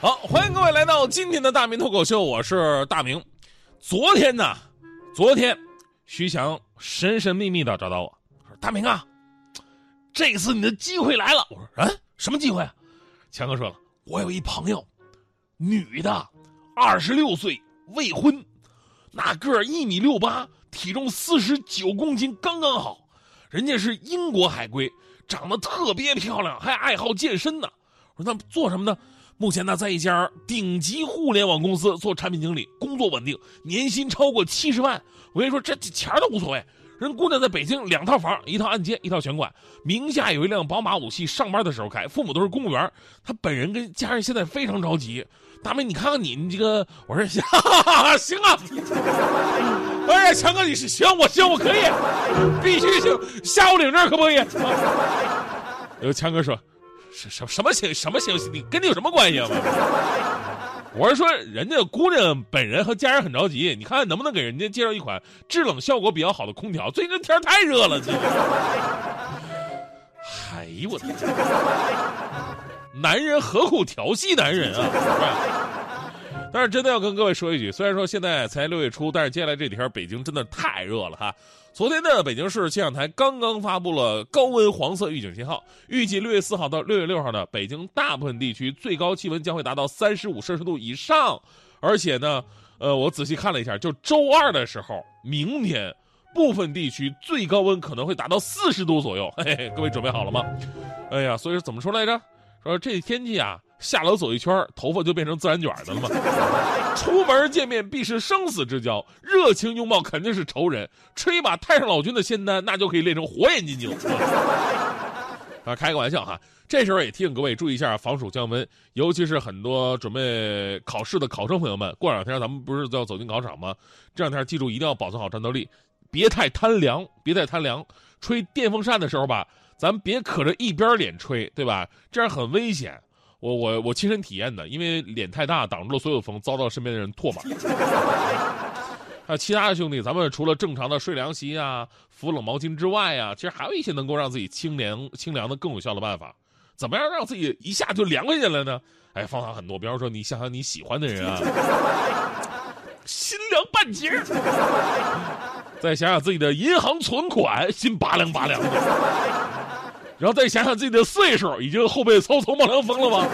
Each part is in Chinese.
好，欢迎各位来到今天的大明脱口秀，我是大明。昨天呢，昨天徐翔神神秘秘的找到我说：“大明啊，这次你的机会来了。”我说：“啊，什么机会啊？”强哥说了：“我有一朋友，女的，二十六岁，未婚，那个一米六八，体重四十九公斤，刚刚好。人家是英国海归，长得特别漂亮，还爱好健身呢。我说那做什么呢？”目前呢，在一家顶级互联网公司做产品经理，工作稳定，年薪超过七十万。我跟你说，这钱都无所谓。人姑娘在北京两套房，一套按揭，一套全款，名下有一辆宝马五系，上班的时候开，父母都是公务员。她本人跟家人现在非常着急。大妹，你看看你，你这个，我说行，行啊。哎呀，强哥你是行，我行，我可以，必须行，下午领证可不可以？有强哥说。什什什么行什么行？你跟你有什么关系啊？我是说，人家姑娘本人和家人很着急，你看看能不能给人家介绍一款制冷效果比较好的空调？最近天太热了，这。哎呦我的天！男人何苦调戏男人啊？是吧？但是真的要跟各位说一句，虽然说现在才六月初，但是接下来这几天北京真的太热了哈。昨天的北京市气象台刚刚发布了高温黄色预警信号，预计六月四号到六月六号呢，北京大部分地区最高气温将会达到三十五摄氏度以上，而且呢，呃，我仔细看了一下，就周二的时候，明天部分地区最高温可能会达到四十度左右。嘿嘿，各位准备好了吗？哎呀，所以说怎么说来着？说这天气啊。下楼走一圈，头发就变成自然卷的了吗？出门见面必是生死之交，热情拥抱肯定是仇人。吹把太上老君的仙丹，那就可以练成火眼金睛。啊，开个玩笑哈。这时候也提醒各位注意一下防暑降温，尤其是很多准备考试的考生朋友们，过两天咱们不是要走进考场吗？这两天记住一定要保存好战斗力，别太贪凉，别太贪凉。吹电风扇的时候吧，咱别可着一边脸吹，对吧？这样很危险。我我我亲身体验的，因为脸太大挡住了所有风，遭到身边的人唾骂。还有其他的兄弟，咱们除了正常的睡凉席啊、敷冷毛巾之外啊，其实还有一些能够让自己清凉清凉的更有效的办法。怎么样让自己一下就凉快下来呢？哎，方法很多，比方说你想想你喜欢的人啊，心凉半截；再想想自己的银行存款，心拔凉拔凉的。然后再想想自己的岁数，已经后背嗖嗖冒凉风了吗？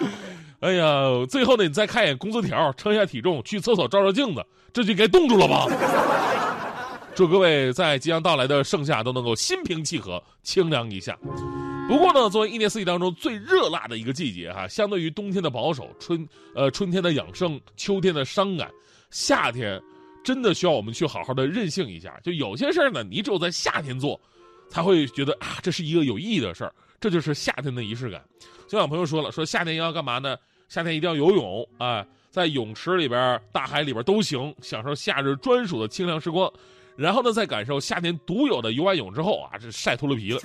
哎呀，最后呢，你再看一眼工资条，称一下体重，去厕所照照镜子，这就该冻住了吧？祝各位在即将到来的盛夏都能够心平气和，清凉一下。不过呢，作为一年四季当中最热辣的一个季节哈，相对于冬天的保守，春呃春天的养生，秋天的伤感，夏天真的需要我们去好好的任性一下。就有些事儿呢，你只有在夏天做。才会觉得啊，这是一个有意义的事儿，这就是夏天的仪式感。就像朋友说了，说夏天要干嘛呢？夏天一定要游泳啊，在泳池里边、大海里边都行，享受夏日专属的清凉时光。然后呢，再感受夏天独有的游完泳之后啊，这晒秃噜皮了。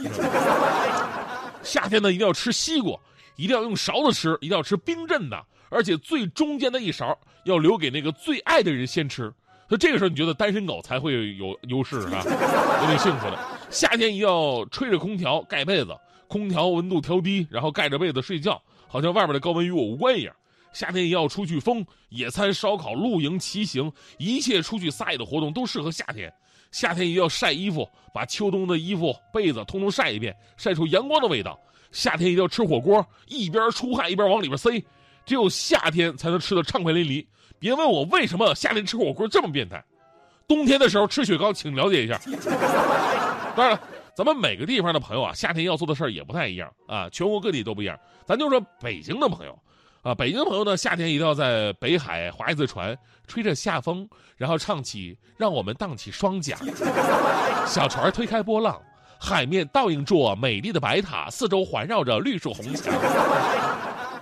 夏天呢，一定要吃西瓜，一定要用勺子吃，一定要吃冰镇的，而且最中间的一勺要留给那个最爱的人先吃。所以这个时候，你觉得单身狗才会有优势啊，有点幸福的。夏天一定要吹着空调盖被子，空调温度调低，然后盖着被子睡觉，好像外边的高温与我无关一样。夏天也要出去疯，野餐、烧烤、露营、骑行，一切出去撒野的活动都适合夏天。夏天也要晒衣服，把秋冬的衣服、被子通通晒一遍，晒出阳光的味道。夏天一定要吃火锅，一边出汗一边往里边塞，只有夏天才能吃得畅快淋漓。别问我为什么夏天吃火锅这么变态，冬天的时候吃雪糕，请了解一下。当然了，咱们每个地方的朋友啊，夏天要做的事儿也不太一样啊，全国各地都不一样。咱就说北京的朋友，啊，北京的朋友呢，夏天一定要在北海划一次船，吹着夏风，然后唱起“让我们荡起双桨”，小船推开波浪，海面倒映着美丽的白塔，四周环绕着绿树红墙。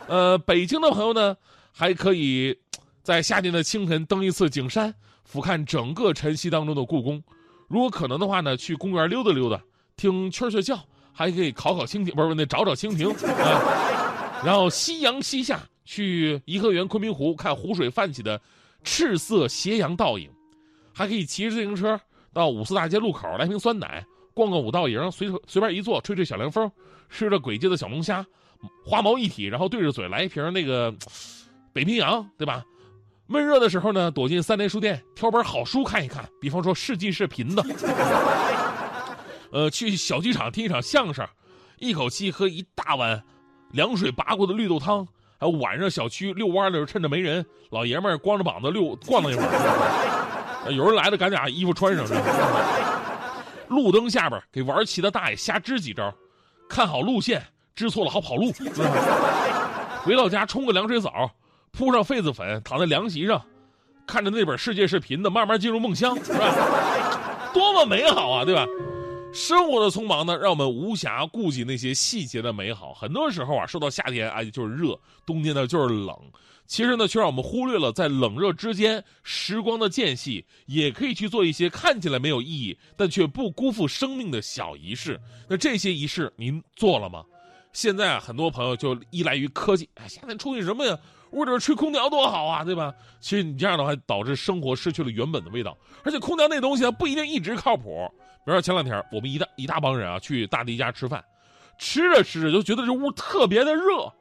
呃，北京的朋友呢，还可以在夏天的清晨登一次景山，俯瞰整个晨曦当中的故宫。如果可能的话呢，去公园溜达溜达，听蛐蛐叫，还可以烤烤蜻蜓，不是那找找蜻蜓 啊。然后夕阳西下，去颐和园、昆明湖看湖水泛起的赤色斜阳倒影，还可以骑着自行车到五四大街路口来瓶酸奶，逛逛五道营，随随便一坐，吹吹小凉风，吃着鬼街的小龙虾，花毛一体，然后对着嘴来一瓶那个北冰洋，对吧？闷热的时候呢，躲进三联书店挑本好书看一看，比方说世纪视频的，呃，去小剧场听一场相声，一口气喝一大碗凉水拔过的绿豆汤，还有晚上小区遛弯的时候趁着没人，老爷们儿光着膀子溜逛了一会儿，有人来了赶紧把衣服穿上，路灯下边给玩棋的大爷瞎支几招，看好路线，支错了好跑路，回到家冲个凉水澡。铺上痱子粉，躺在凉席上，看着那本世界视频的，慢慢进入梦乡，是吧？多么美好啊，对吧？生活的匆忙呢，让我们无暇顾及那些细节的美好。很多时候啊，说到夏天，哎，就是热；冬天呢，就是冷。其实呢，却让我们忽略了在冷热之间时光的间隙，也可以去做一些看起来没有意义，但却不辜负生命的小仪式。那这些仪式您做了吗？现在啊，很多朋友就依赖于科技，哎，夏天出去什么呀？屋里边吹空调多好啊，对吧？其实你这样的话，导致生活失去了原本的味道。而且空调那东西啊，不一定一直靠谱。比如说前两天我们一大一大帮人啊去大迪家吃饭，吃着吃着就觉得这屋特别的热，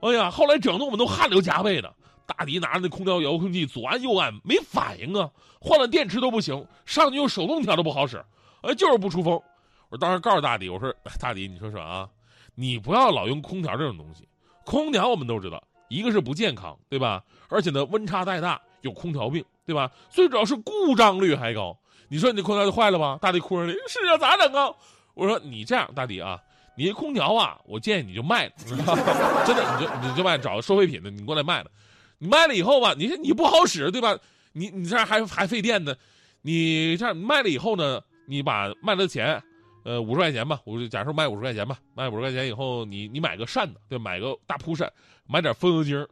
哎呀，后来整的我们都汗流浃背的。大迪拿着那空调遥控器左按右按没反应啊，换了电池都不行，上去用手动调都不好使，哎，就是不出风。我当时告诉大迪，我说大迪，你说说啊，你不要老用空调这种东西，空调我们都知道。一个是不健康，对吧？而且呢，温差太大，有空调病，对吧？最主要是故障率还高。你说你这空调就坏了吧？大弟哭着呢，是啊，咋整啊？我说你这样，大弟啊，你这空调啊，我建议你就卖了，真的，你就你就卖，找个收废品的，你过来卖了。你卖了以后吧，你你不好使，对吧？你你这样还还费电呢。你这样卖了以后呢，你把卖的钱，呃，五十块钱吧，我就假设卖五十块钱吧，卖五十块钱以后，你你买个扇子，对，买个大蒲扇。买点风油精，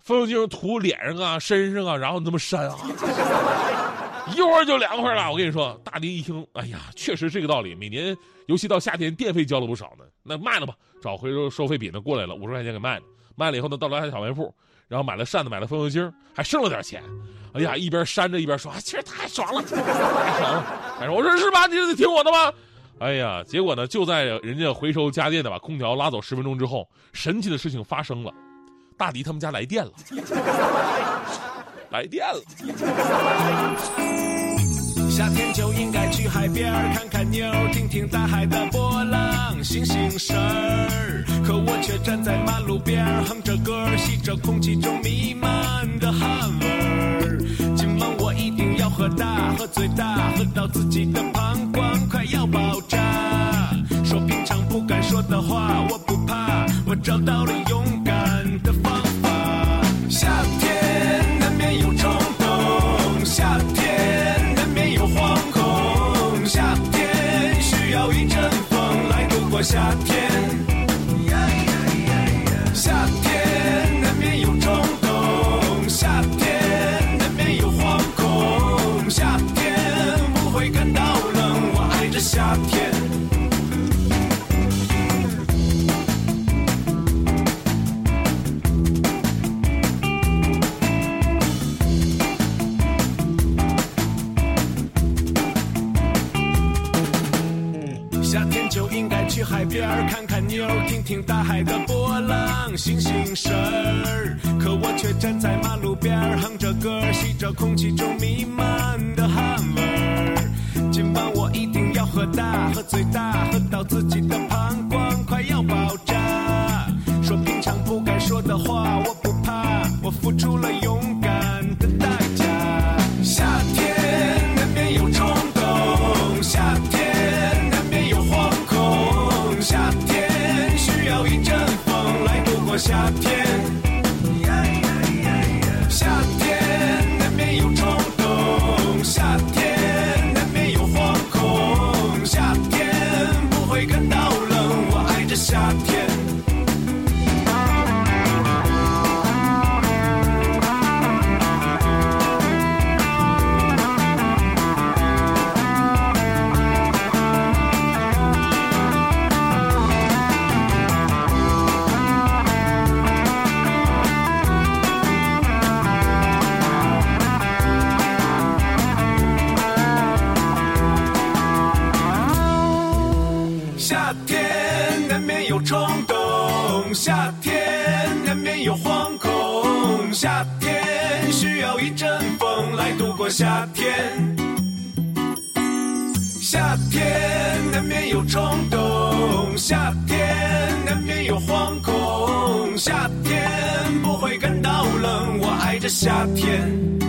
风油精涂脸上啊、身上啊，然后那么扇啊，一会儿就凉快了。我跟你说，大迪一听，哎呀，确实这个道理。每年，尤其到夏天，电费交了不少呢。那卖了吧，找回收收废品的过来了，五十块钱给卖了。卖了以后呢，到楼下小卖部，然后买了扇子，买了风油精，还剩了点钱。哎呀，一边扇着一边说，啊其实太爽了，太爽了。哎，我说是吧？你得听我的吧。哎呀，结果呢，就在人家回收家电的把空调拉走十分钟之后，神奇的事情发生了。大迪他们家来电了，来电了。夏天就应该去海边看看妞，听听大海的波浪，醒醒神儿。可我却站在马路边哼着歌吸着空气中弥漫的汗味儿。今晚我一定要喝大，喝最大，喝到自己的膀胱快要爆炸，说平常不敢说的话，我不怕。我找到了勇敢的方法。夏天难免有冲动，夏天难免有惶恐，夏天需要一阵风来度过。夏天。就应该去海边看看妞，听听大海的波浪，醒醒神儿。可我却站在马路边哼着歌吸着空气中弥漫的汗味儿。今晚我一定要喝大，喝最大，喝到自己的膀胱快要夏天夏天难免有冲动夏天难免有惶恐夏天不会感到冷我爱着夏天。